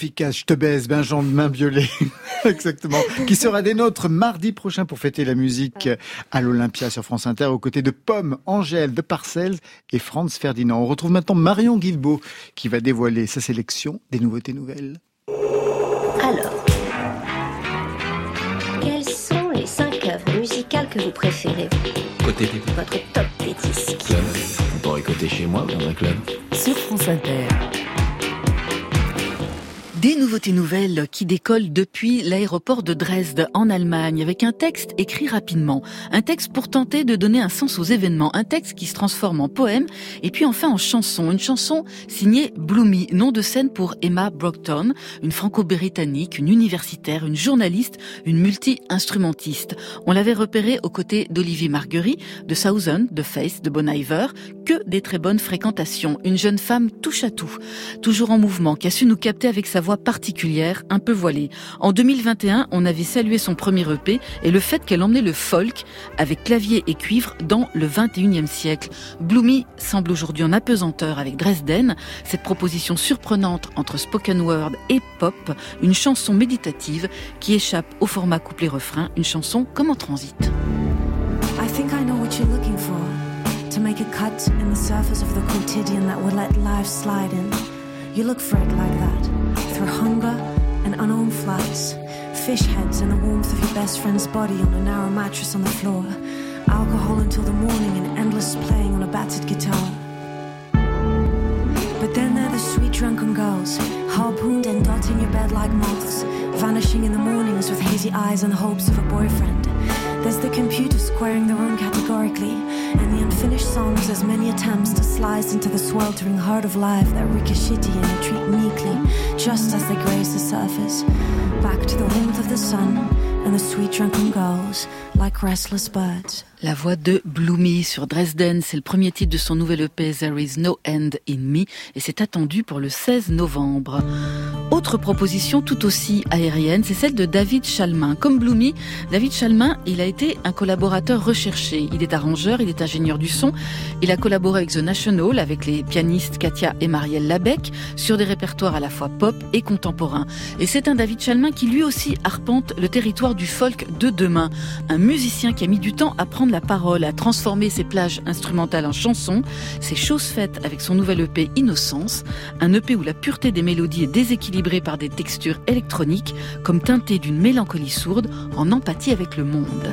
efficace, je te baise, Benjamin de main violet. Exactement. Qui sera des nôtres mardi prochain pour fêter la musique à l'Olympia sur France Inter aux côtés de Pomme, Angèle de Parcells et Franz Ferdinand. On retrouve maintenant Marion Guilbeault qui va dévoiler sa sélection des nouveautés nouvelles. Alors, quelles sont les cinq œuvres musicales que vous préférez? Côté Votre top des disques pourrait côté chez moi dans un club. Sur France Inter. Des nouveautés nouvelles qui décollent depuis l'aéroport de Dresde en Allemagne avec un texte écrit rapidement. Un texte pour tenter de donner un sens aux événements. Un texte qui se transforme en poème et puis enfin en chanson. Une chanson signée Bloomy, nom de scène pour Emma Brockton, une franco-britannique, une universitaire, une journaliste, une multi-instrumentiste. On l'avait repérée aux côtés d'Olivier Marguerite, de Southern, de Faith, de Bon Iver. Que des très bonnes fréquentations. Une jeune femme touche à tout. Toujours en mouvement, qui a su nous capter avec sa voix particulière, un peu voilée. En 2021, on avait salué son premier EP et le fait qu'elle emmenait le folk avec clavier et cuivre dans le 21e siècle. Bloomy semble aujourd'hui en apesanteur avec Dresden, cette proposition surprenante entre spoken word et pop, une chanson méditative qui échappe au format couplet-refrain, une chanson comme en transit. I think I know what you're looking for. To make a cut in the surface of the quotidian that would let life slide in. You look for it like that, through hunger and unowned flights. Fish heads and the warmth of your best friend's body on a narrow mattress on the floor. Alcohol until the morning and endless playing on a battered guitar. But then there are the sweet drunken girls, harpooned and dotting your bed like moths, vanishing in the mornings with hazy eyes and the hopes of a boyfriend. There's the computer squaring the room categorically, songs as many attempts to slice into the sweltering heart of life that ricochet and retreat meekly, just as they graze the surface. Back to the warmth of the sun La voix de Bloomy sur Dresden, c'est le premier titre de son nouvel EP There Is No End in Me et c'est attendu pour le 16 novembre. Autre proposition tout aussi aérienne, c'est celle de David Chalmin. Comme Bloomy, David Chalmin, il a été un collaborateur recherché. Il est arrangeur, il est ingénieur du son. Il a collaboré avec The National, avec les pianistes Katia et Marielle Labec, sur des répertoires à la fois pop et contemporains. Et c'est un David Chalmin qui lui aussi arpente le territoire du folk de demain. Un musicien qui a mis du temps à prendre la parole, à transformer ses plages instrumentales en chansons. C'est chose faite avec son nouvel EP Innocence, un EP où la pureté des mélodies est déséquilibrée par des textures électroniques, comme teintée d'une mélancolie sourde en empathie avec le monde.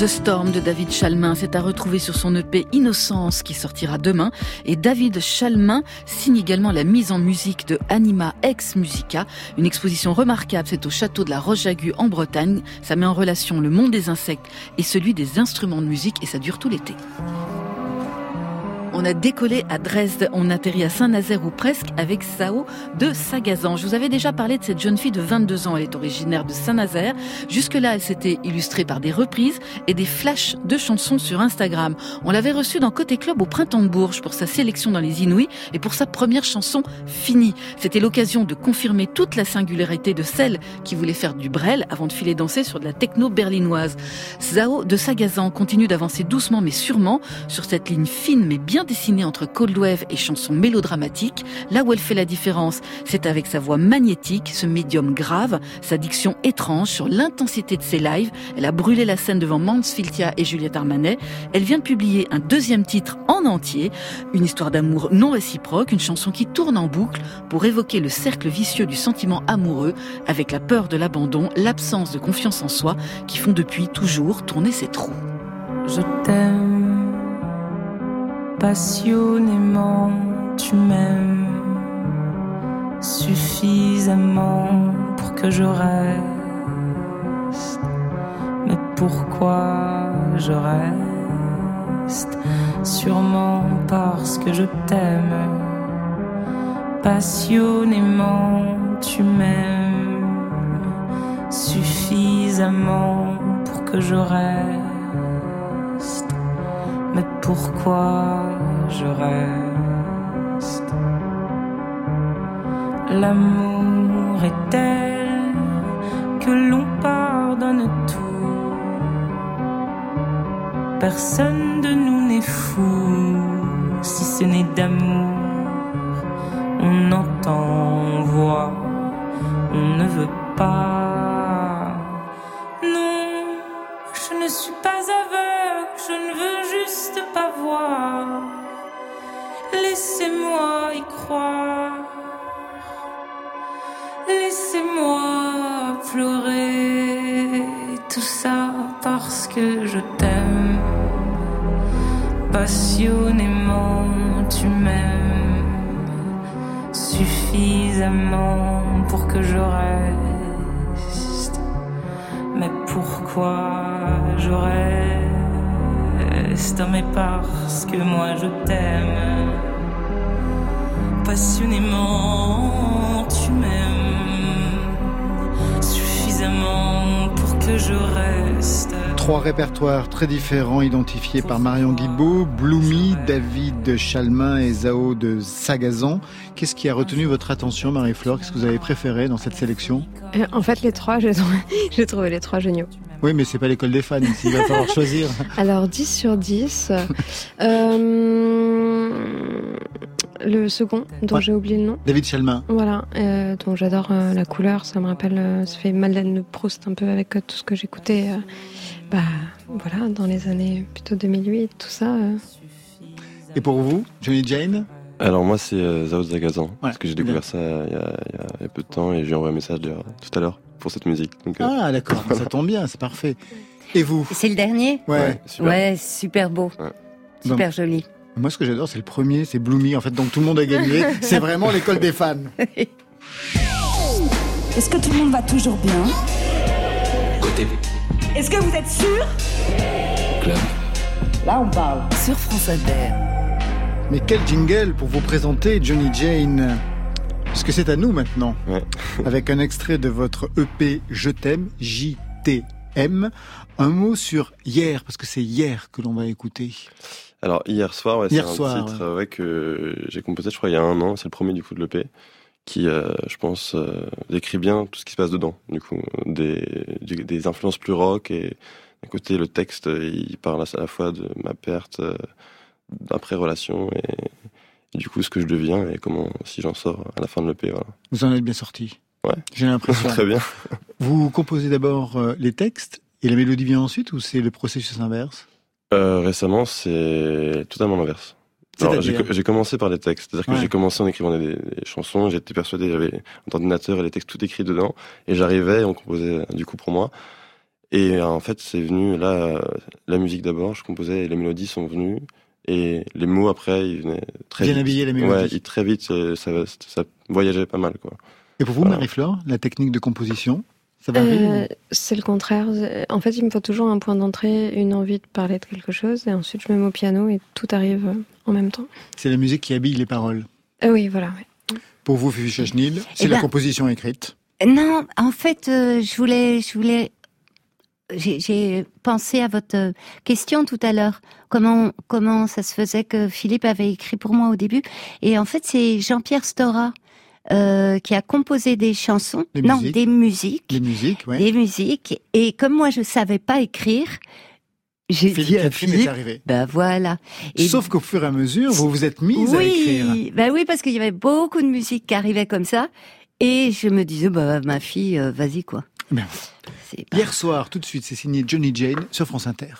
The Storm de David Chalmin, c'est à retrouver sur son EP Innocence qui sortira demain. Et David Chalmin signe également la mise en musique de Anima Ex Musica, une exposition remarquable. C'est au château de la Roche-Jagu en Bretagne. Ça met en relation le monde des insectes et celui des instruments de musique et ça dure tout l'été. On a décollé à Dresde, on atterrit à Saint-Nazaire ou presque avec Sao de Sagazan. Je vous avais déjà parlé de cette jeune fille de 22 ans, elle est originaire de Saint-Nazaire. Jusque-là, elle s'était illustrée par des reprises et des flashs de chansons sur Instagram. On l'avait reçue dans Côté Club au Printemps de Bourges pour sa sélection dans les Inouïs et pour sa première chanson Fini. C'était l'occasion de confirmer toute la singularité de celle qui voulait faire du brel avant de filer danser sur de la techno berlinoise. Sao de Sagazan continue d'avancer doucement mais sûrement sur cette ligne fine mais bien dessinée entre cold wave et chansons mélodramatiques. Là où elle fait la différence, c'est avec sa voix magnétique, ce médium grave, sa diction étrange sur l'intensité de ses lives. Elle a brûlé la scène devant Mansfieldia et Juliette Armanet. Elle vient de publier un deuxième titre en entier, une histoire d'amour non réciproque, une chanson qui tourne en boucle pour évoquer le cercle vicieux du sentiment amoureux avec la peur de l'abandon, l'absence de confiance en soi qui font depuis toujours tourner ses trous. Je t'aime passionnément, tu m'aimes suffisamment pour que je reste. Mais pourquoi je reste? Sûrement parce que je t'aime passionnément, tu m'aimes suffisamment pour que je reste. Pourquoi je reste? L'amour est tel que l'on pardonne tout. Personne de nous n'est fou si ce n'est d'amour. On entend, on voit, on ne veut pas. Je t'aime. Passionnément, tu m'aimes suffisamment pour que je reste. Mais pourquoi je reste? Mais parce que moi je t'aime. Passionnément, tu m'aimes suffisamment pour que je reste. Trois répertoires très différents identifiés par Marion Guibaud, Bloomy, David Chalmin et Zao de Sagazan. Qu'est-ce qui a retenu votre attention, Marie-Flore? Qu'est-ce que vous avez préféré dans cette sélection? Euh, En fait, les trois, j'ai trouvé, les trois géniaux. Oui, mais c'est pas l'école des fans il va falloir choisir. Alors, 10 sur 10. Euh, le second, dont Ouais. j'ai oublié le nom. David Chalmin. Voilà, euh, dont j'adore euh, la couleur, ça me rappelle, ça fait Madeleine de Proust un peu avec tout ce que j'écoutais, bah voilà, dans les années plutôt 2008, tout ça. euh. Et pour vous, Johnny Jane Alors moi c'est euh, Zao Zagazan, parce que j'ai bien. découvert ça il y, a, il y a- il y a peu de temps et j'ai envoyé un message d'ailleurs tout à l'heure pour cette musique. Donc, euh, Ah, d'accord, ça tombe bien, c'est parfait. Et vous? C'est le dernier? Ouais. Ouais, super. Ouais, super beau. Super Bon. joli. Moi, ce que j'adore, c'est le premier, c'est Bloomy. En fait, donc tout le monde a gagné. c'est vraiment l'école des fans. Est-ce que tout le monde va toujours bien? Côté Est-ce que vous êtes sûr? Là, on parle. Sur France Inter. Mais quel jingle pour vous présenter Johnny Jane Parce que c'est à nous maintenant. Avec un extrait de votre EP Je t'aime, J-T-M. Un mot sur hier, parce que c'est hier que l'on va écouter. Alors hier soir, ouais, c'est un soir, titre euh, ouais, que j'ai composé, je crois, il y a un an. C'est le premier du coup de l'EP qui, euh, je pense, euh, décrit bien tout ce qui se passe dedans. Du coup, des, du- des influences plus rock et d'un côté le texte, il parle à la fois de ma perte euh, d'après relation et, et du coup ce que je deviens et comment si j'en sors à la fin de l'EP. Voilà. Vous en êtes bien sorti. Ouais. J'ai l'impression. Très bien. Vous composez d'abord euh, les textes et la mélodie vient ensuite ou c'est le processus inverse? Récemment, c'est totalement l'inverse. J'ai commencé par les textes, c'est-à-dire que j'ai commencé en écrivant des, des chansons, j'étais persuadé, j'avais un ordinateur et les textes tout écrits dedans, et j'arrivais, on composait du coup pour moi. Et euh, en fait, c'est venu là, la musique d'abord, je composais, et les mélodies sont venues, et les mots après, ils venaient très Bien vite. habiller la mélodie. Ouais, très vite, euh, ça, ça voyageait pas mal, quoi. Et pour vous, Voilà. Marie-Flore, la technique de composition, ça varie Euh, c'est le contraire. En fait, il me faut toujours un point d'entrée, une envie de parler de quelque chose, et ensuite je me mets au piano et tout arrive en même temps. C'est la musique qui habille les paroles. Euh, oui, voilà. ouais. Pour vous, Fifi Chachnil, c'est Eh la ben- composition écrite. Non, en fait, euh, je voulais, je voulais, j'ai j'ai pensé à votre euh, question tout à l'heure. Comment, comment ça se faisait que Philippe avait écrit pour moi au début Et en fait, c'est Jean-Pierre Stora euh, qui a composé des chansons, Des non, musiques. des musiques, Les musiques, ouais. des musiques. Et comme moi, je savais pas écrire, j'ai dit à Philippe, arrivé. ben voilà. Et Sauf qu'au fur et à mesure, vous vous êtes mise à écrire. oui, bah oui, parce qu'il y avait beaucoup de musique qui arrivait comme ça. Et je me disais, bah, ma fille, euh, vas-y, quoi. C'est Hier soir, tout de suite, c'est signé Johnny Jane sur France Inter.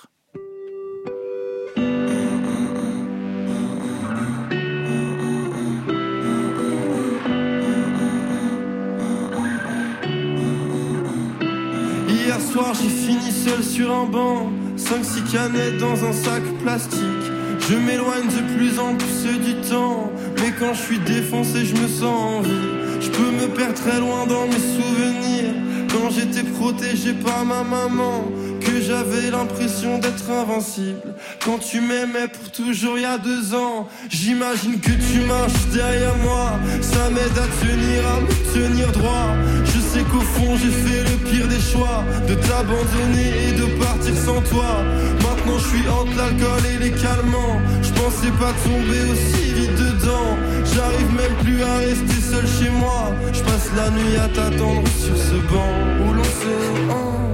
Sur un banc 5-6 canettes dans un sac plastique. Je m'éloigne de plus en plus du temps Mais quand je suis défoncé je me sens en vie. Je peux me perdre très loin dans mes souvenirs. Quand j'étais protégé par ma maman Que j'avais l'impression d'être invincible. Quand tu m'aimais pour toujours il y a deux ans J'imagine que tu marches derrière moi. Ça m'aide à tenir, à me tenir droit. Je sais qu'au fond j'ai fait le pire des choix De t'abandonner et de partir sans toi. Maintenant je suis entre l'alcool et les calmants. Je pensais pas tomber aussi vite dedans. J'arrive même plus à rester seul chez moi. Je passe la nuit à t'attendre sur ce banc Où l'on s'est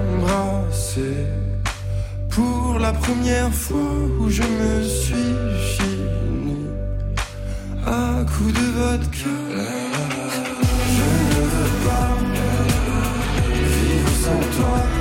Pour la première fois où je me suis fini. À coup de vodka. Je ne veux pas. Vivre sans toi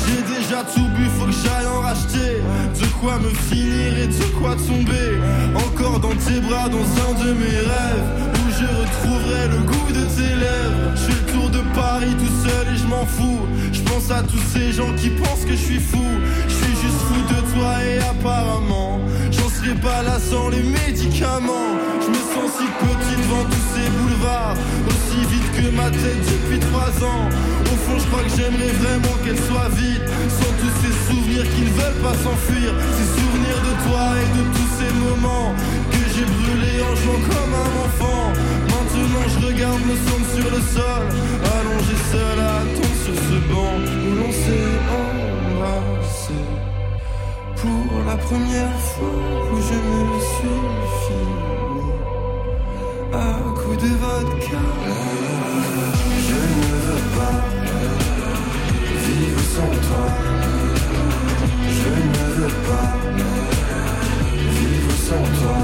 J'ai déjà tout bu, faut que j'aille en racheter. De quoi me finir et de quoi tomber. Encore dans tes bras, dans un de mes rêves Où je retrouverai le goût de tes lèvres. Je fais le tour de Paris tout seul et je m'en fous. Je pense à tous ces gens qui pensent que je suis fou. Je suis juste fou de toi et apparemment serai pas là sans les médicaments. Je me sens si petit devant tous ces boulevards. Aussi vite que ma tête depuis trois ans. Au fond je crois que j'aimerais vraiment qu'elle soit vide. Sans tous ces souvenirs qui ne veulent pas s'enfuir. Ces souvenirs de toi et de tous ces moments Que j'ai brûlés en jouant comme un enfant. Maintenant je regarde me semble sur le sol. Allongé seul à attendre sur ce banc Où l'on s'est embrassé Pour la première fois où je me suis fini À coup de vodka. Je ne veux pas vivre sans toi. Je ne veux pas vivre sans toi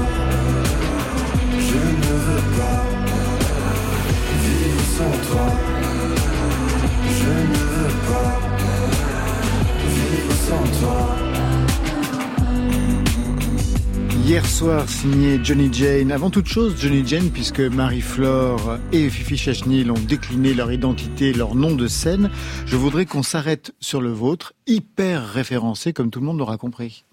soir signé Johnny Jane. Avant toute chose, Johnny Jane, puisque Marie-Flore et Fifi Chachnil ont décliné leur identité, leur nom de scène, je voudrais qu'on s'arrête sur le vôtre, hyper référencé, comme tout le monde l'aura compris.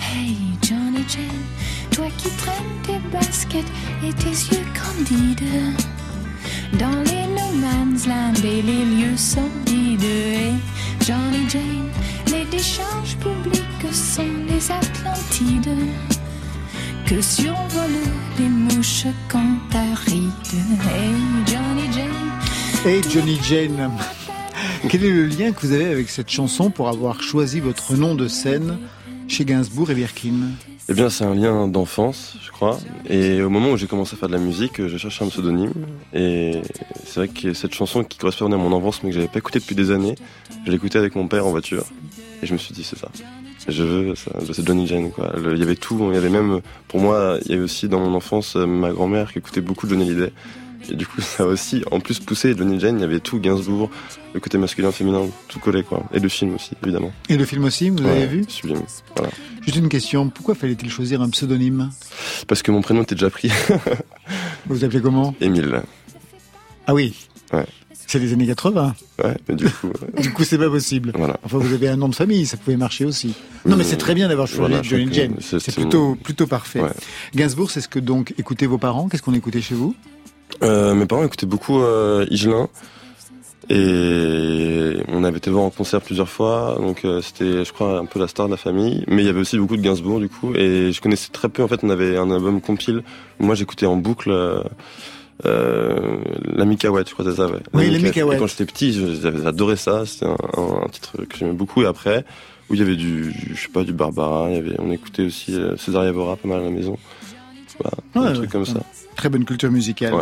Hey Johnny Jane, toi qui traînes tes baskets et tes yeux candides dans les no man's land et les lieux sordides. Hey Johnny Jane, les décharges publiques sont les Atlantides que survolent les mouches cantarides. Hey Johnny Jane. Hey Johnny Jane, quel est le lien que vous avez avec cette chanson pour avoir choisi votre nom de scène chez Gainsbourg et Birkin? Eh bien, c'est un lien d'enfance, je crois. Et au moment où j'ai commencé à faire de la musique, je cherchais un pseudonyme. Et c'est vrai que cette chanson qui correspondait à mon enfance, mais que j'avais pas écouté depuis des années, je l'écoutais avec mon père en voiture. Et je me suis dit, c'est ça. Je veux, ça, c'est Johnny Jane, quoi. Il y avait tout. Il y avait même, pour moi, il y avait aussi dans mon enfance euh, ma grand-mère qui écoutait beaucoup Johnny Hallyday. Et du coup, ça a aussi, en plus, poussé Johnny Jane. Il y avait tout, Gainsbourg, le côté masculin, féminin, tout collé, quoi. Et le film aussi, évidemment. Et le film aussi, vous Ouais, avez vu Sublime. Voilà. Juste une question, pourquoi fallait-il choisir un pseudonyme? Parce que mon prénom était déjà pris. Vous vous appelez comment? Émile. Ah oui Ouais. C'est les années 80 Ouais, mais du coup. Du coup, c'est pas possible. Voilà. Enfin, vous avez un nom de famille, ça pouvait marcher aussi. Non, mais c'est très bien d'avoir choisi Voilà, Johnny Jane. c'est- plutôt, parfait. Ouais. Gainsbourg, c'est ce que donc écoutaient vos parents? Qu'est-ce qu'on écoutait chez vous? Euh, mes parents écoutaient beaucoup euh, Higelin et on avait été voir en concert plusieurs fois, donc euh, c'était, je crois, un peu la star de la famille. Mais il y avait aussi beaucoup de Gainsbourg du coup, et je connaissais très peu. En fait, on avait un album compile. Moi, j'écoutais en boucle. Euh, euh, la Mikaouette, je crois que c'est ça, ouais. Oui, la Mikaouette. quand j'étais petit, j'avais adoré ça. C'était un, un- un titre que j'aimais beaucoup. Et après, où il y avait du, du- je sais pas, du Barbara. Il y avait, on écoutait aussi euh, César Yavora pas mal à la maison. Voilà, Ouais, un ouais, truc comme ouais. ça. Très bonne culture musicale.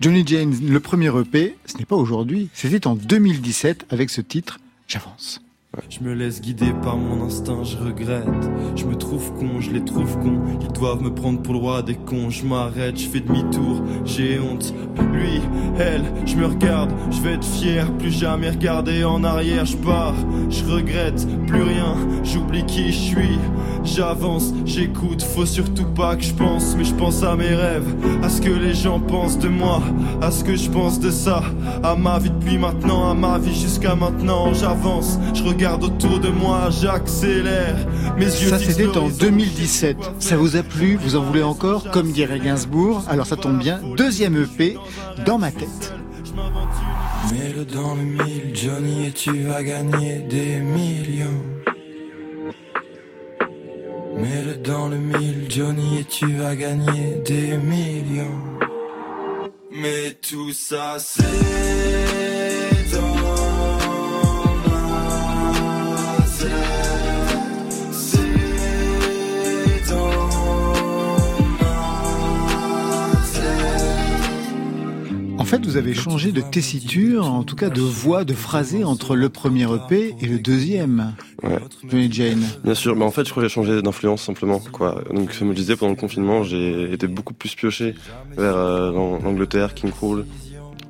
Johnny Jane, le premier EP, ce n'est pas aujourd'hui, c'était en 2017 avec ce titre J'avance. Je me laisse guider par mon instinct, je regrette. Je me trouve con, je les trouve cons. Ils doivent me prendre pour le roi des cons. Je m'arrête, je fais demi-tour, j'ai honte. Lui, elle, je me regarde, je vais être fier. Plus jamais regarder en arrière, je pars. Je regrette, plus rien, j'oublie qui je suis. J'avance, j'écoute, faut surtout pas que je pense. Mais je pense à mes rêves, à ce que les gens pensent de moi, à ce que je pense de ça. À ma vie depuis maintenant, à ma vie jusqu'à maintenant. J'avance, je regarde autour de moi, j'accélère. Mes yeux Ça, c'était en l'horizon. 2017. Ça vous a plu? Vous en voulez encore? Comme dirait Gainsbourg. Alors ça tombe bien, deuxième EP, dans ma tête. Mets-le dans le mille, Johnny, et tu vas gagner des millions. Mets-le dans le mille, Johnny, et tu vas gagner des millions. Mais tout ça, c'est dans fait, vous avez changé de tessiture, en tout cas de voix, de phrasé entre le premier EP et le deuxième. Ouais. Johnny Jane. Bien sûr, mais en fait, je crois que j'ai changé d'influence simplement. Quoi. Donc, comme je disais, pendant le confinement, j'ai été beaucoup plus pioché vers euh, l'Ang- l'Angleterre, King Cruel,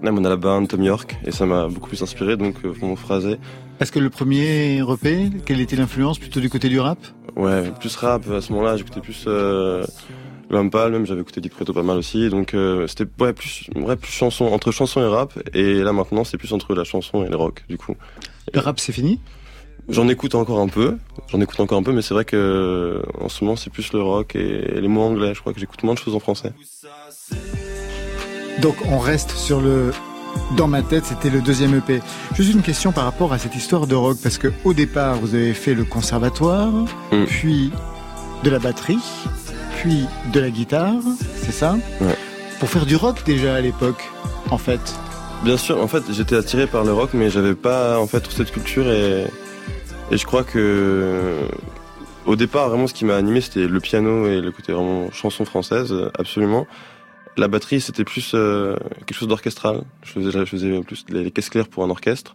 même en Alabama, Tom York, et ça m'a beaucoup plus inspiré. Donc, euh, pour mon phrasé, Parce que le premier EP, quelle était l'influence? Plutôt du côté du rap? Ouais, plus rap. À ce moment-là, j'écoutais plus euh, Lampal, même j'avais écouté Deep Preto pas mal aussi. Donc, euh, c'était ouais, plus, ouais, plus chanson, entre chanson et rap. Et là, maintenant, c'est plus entre la chanson et le rock, du coup. Le rap, c'est fini? J'en écoute encore un peu, j'en écoute encore un peu, mais c'est vrai que en ce moment c'est plus le rock et les mots anglais. Je crois que j'écoute moins de choses en français. Donc on reste sur le dans ma tête, c'était le deuxième EP. Juste une question par rapport à cette histoire de rock, parce que au départ, vous avez fait le conservatoire, Mm. puis de la batterie, puis de la guitare, c'est ça Ouais. Pour faire du rock déjà à l'époque, en fait. Bien sûr, en fait, j'étais attiré par le rock, mais j'avais pas en fait toute cette culture et et je crois que au départ vraiment ce qui m'a animé c'était le piano et le côté vraiment chanson française, absolument. La batterie c'était plus euh, quelque chose d'orchestral. Je faisais je faisais plus les, les caisses claires pour un orchestre.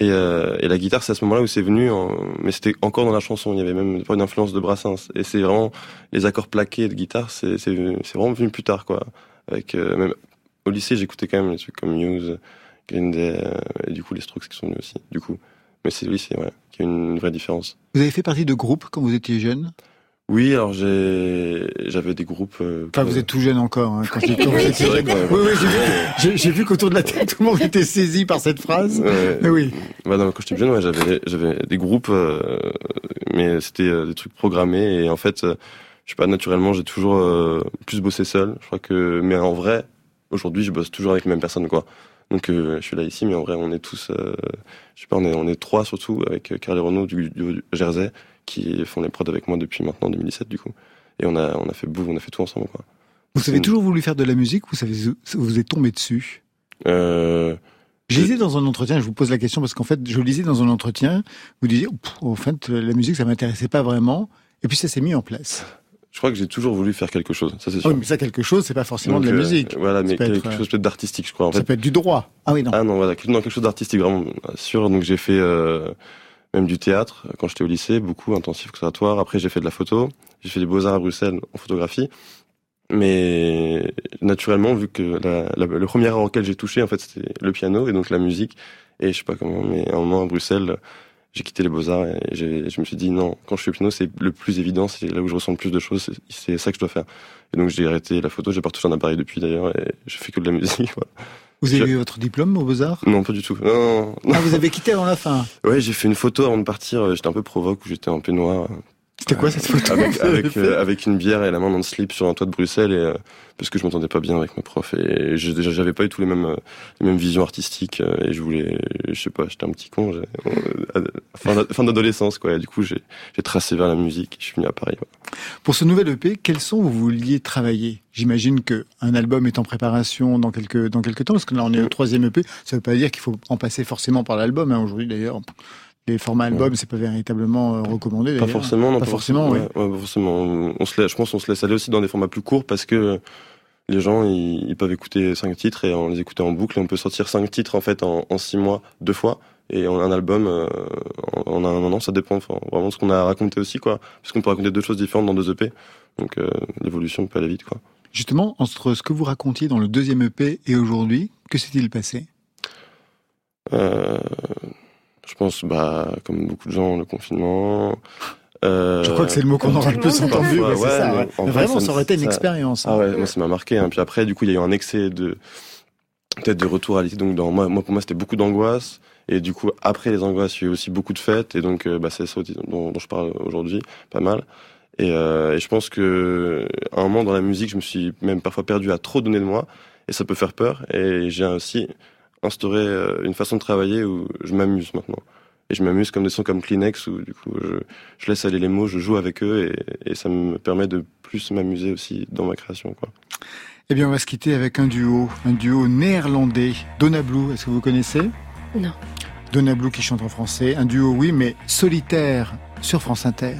Et, euh, et la guitare, c'est à ce moment-là où c'est venu, en- mais c'était encore dans la chanson. Il y avait même une influence de Brassens. Et c'est vraiment les accords plaqués de guitare, c'est vraiment venu plus tard, quoi. Avec euh, même au lycée, j'écoutais quand même des trucs comme Muse, Green Day, euh, et du coup les Strokes qui sont venus aussi. Du coup, mais c'est le lycée, ouais, qui a une vraie différence. Vous avez fait partie de groupes quand vous étiez jeune? Oui, alors j'ai, j'avais des groupes. euh, Enfin, que- vous êtes tout jeune encore. Hein, quand j'ai- vous Oui, Oui, oui, j'ai vu, j'ai- j'ai vu qu'autour de la table, tout le monde était saisi par cette phrase. Ouais. Mais oui. Bah non, quand j'étais plus jeune, ouais, j'avais, j'avais des groupes, euh, mais c'était euh, des trucs programmés. Et en fait, euh, je sais pas, naturellement, j'ai toujours euh, plus bossé seul. Je crois que, mais en vrai, aujourd'hui, je bosse toujours avec les mêmes personnes, quoi. Donc, euh, je suis là ici, mais en vrai, on est tous, euh, je sais pas, on est, on est trois surtout avec euh, Carl et Renaud du, du, du Jersey qui font les prods avec moi depuis maintenant 2017 du coup. Et on a, on a fait bouffe, on a fait tout ensemble, quoi. Vous avez toujours voulu faire de la musique ou ça vous vous êtes tombé dessus Euh, Je lisais dans un entretien, je vous pose la question parce qu'en fait, je lisais dans un entretien, vous disiez, en fait, la musique, ça m'intéressait pas vraiment, et puis ça s'est mis en place. je crois que j'ai toujours voulu faire quelque chose, ça c'est sûr. Oui, mais ça, quelque chose, c'est pas forcément Donc, de la euh, musique. Voilà, Ça mais quelque être, chose peut-être d'artistique, je crois. En Ça fait. peut être du droit. Ah oui, non. Ah non, voilà, non, quelque chose d'artistique, vraiment sûr. Donc j'ai fait euh, même du théâtre quand j'étais au lycée, beaucoup intensif conservatoire. Après j'ai fait de la photo, j'ai fait des beaux arts à Bruxelles en photographie. Mais naturellement, vu que la, la- le premier art auquel j'ai touché, en fait, c'était le piano et donc la musique. Et je sais pas comment, mais à un moment à Bruxelles, j'ai quitté les beaux arts et je me suis dit non, quand je suis au piano, c'est le plus évident, c'est là où je ressens le plus de choses, c'est- c'est ça que je dois faire. Et donc j'ai arrêté la photo, j'ai pas retouché un appareil depuis d'ailleurs et je fais que de la musique. Voilà. Vous avez eu votre diplôme aux Beaux-Arts? Non, pas du tout. Non, non, non. Ah, vous avez quitté avant la fin. Ouais, j'ai fait une photo avant de partir. J'étais un peu provoque où j'étais en peignoir. C'était quoi cette photo? Avec, euh, avec une bière et la main dans le slip sur un toit de Bruxelles et euh, parce que je m'entendais pas bien avec mes profs et j'avais pas eu tous les mêmes les mêmes visions artistiques euh, et je voulais je sais pas j'étais un petit con euh, fin d'a- fin d'adolescence quoi et du coup j'ai tracé vers la musique je suis venu à Paris voilà. Pour ce nouvel EP, quels sons vous vouliez travailler? J'imagine que un album est en préparation dans quelques dans quelques temps, parce que là on est au troisième EP. Ça veut pas dire qu'il faut en passer forcément par l'album. Hein. Aujourd'hui d'ailleurs, les formats albums c'est pas véritablement euh, recommandé. Pas forcément, non. Pas forcément, oui. ouais, ouais, pas forcément. On se laisse, je pense, qu'on se laisse aller aussi dans des formats plus courts parce que les gens, ils, ils peuvent écouter cinq titres et on les écouter en boucle et on peut sortir cinq titres en fait en, en six mois, deux fois. Et on a un album, euh, en, en un an, ça dépend enfin, vraiment de ce qu'on a raconté aussi, quoi. Parce qu'on peut raconter deux choses différentes dans deux EP. Donc, euh, l'évolution peut aller vite, quoi. Justement, entre ce que vous racontiez dans le deuxième EP et aujourd'hui, que s'est-il passé? Euh, je pense, bah, comme beaucoup de gens, le confinement. Euh, Je crois que c'est le mot qu'on aura le plus entendu. ouais, c'est ça, ouais. Mais Vraiment, me- ça aurait été une ça- expérience. hein. Ah ouais, moi ça m'a marqué. Hein. Puis après, du coup, il y a eu un excès de peut-être de retour à l'été. Donc dans moi, moi pour moi, c'était beaucoup d'angoisse. Et du coup, après les angoisses, il y a eu aussi beaucoup de fêtes. Et donc, euh, bah, c'est ça dont, dont je parle aujourd'hui, pas mal. Et, euh, et je pense que à un moment dans la musique, je me suis même parfois perdu à trop donner de moi. Et ça peut faire peur. Et j'ai aussi instauré euh, une façon de travailler où je m'amuse maintenant. Et je m'amuse comme des sons comme Kleenex où du coup je, je laisse aller les mots, je joue avec eux et, et ça me permet de plus m'amuser aussi dans ma création. Quoi. Eh bien, on va se quitter avec un duo, un duo néerlandais. Donna Blue, est-ce que vous connaissez? Non. Donna Blue qui chante en français. Un duo, oui, mais solitaire sur France Inter.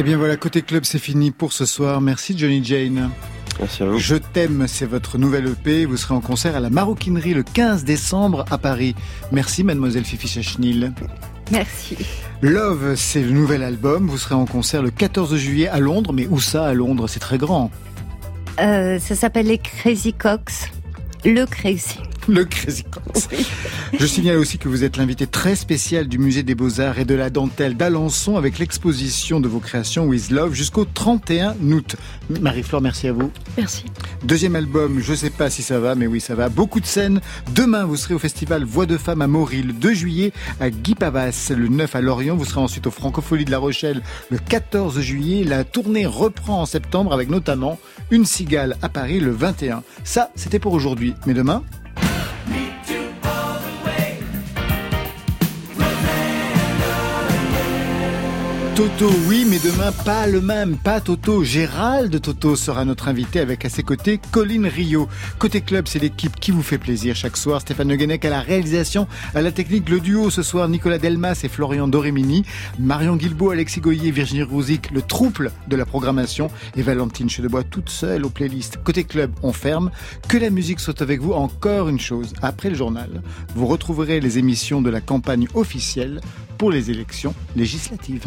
Et eh bien voilà, côté club, c'est fini pour ce soir. Merci Johnny Jane. Merci à vous. Je t'aime, c'est votre nouvelle EP. Vous serez en concert à la Maroquinerie le 15 décembre à Paris. Merci mademoiselle Fifi Chachnil. Merci. Love, c'est le nouvel album. Vous serez en concert le 14 juillet à Londres. Mais où ça à Londres? C'est très grand. Euh, ça s'appelle les Crazy Cox. Le Crazy. Le Crazy Cox. Je signale aussi que vous êtes l'invité très spécial du Musée des Beaux-Arts et de la Dentelle d'Alençon avec l'exposition de vos créations With Love jusqu'au 31 août. Marie-Flore, merci à vous. Merci. Deuxième album, je sais pas si ça va, mais oui, ça va. Beaucoup de scènes. Demain, vous serez au festival Voix de Femmes à Maury le 2 juillet, à Guy Pavas le 9 à Lorient. Vous serez ensuite au Francophonie de La Rochelle le 14 juillet. La tournée reprend en septembre avec notamment une cigale à Paris le 21. Ça, c'était pour aujourd'hui. Mais demain, Toto, oui, mais demain, pas le même, pas Toto. Gérald Toto sera notre invité avec à ses côtés Colline Rio. Côté club, c'est l'équipe qui vous fait plaisir chaque soir. Stéphane Le à la réalisation, à la technique, le duo ce soir, Nicolas Delmas et Florian Doremini, Marion Guilbault, Alexis Goyer, Virginie Rouzic, le trouble de la programmation et Valentine Chedebois toute seule aux playlists. Côté club, on ferme. Que la musique soit avec vous. Encore une chose, après le journal, vous retrouverez les émissions de la campagne officielle pour les élections législatives.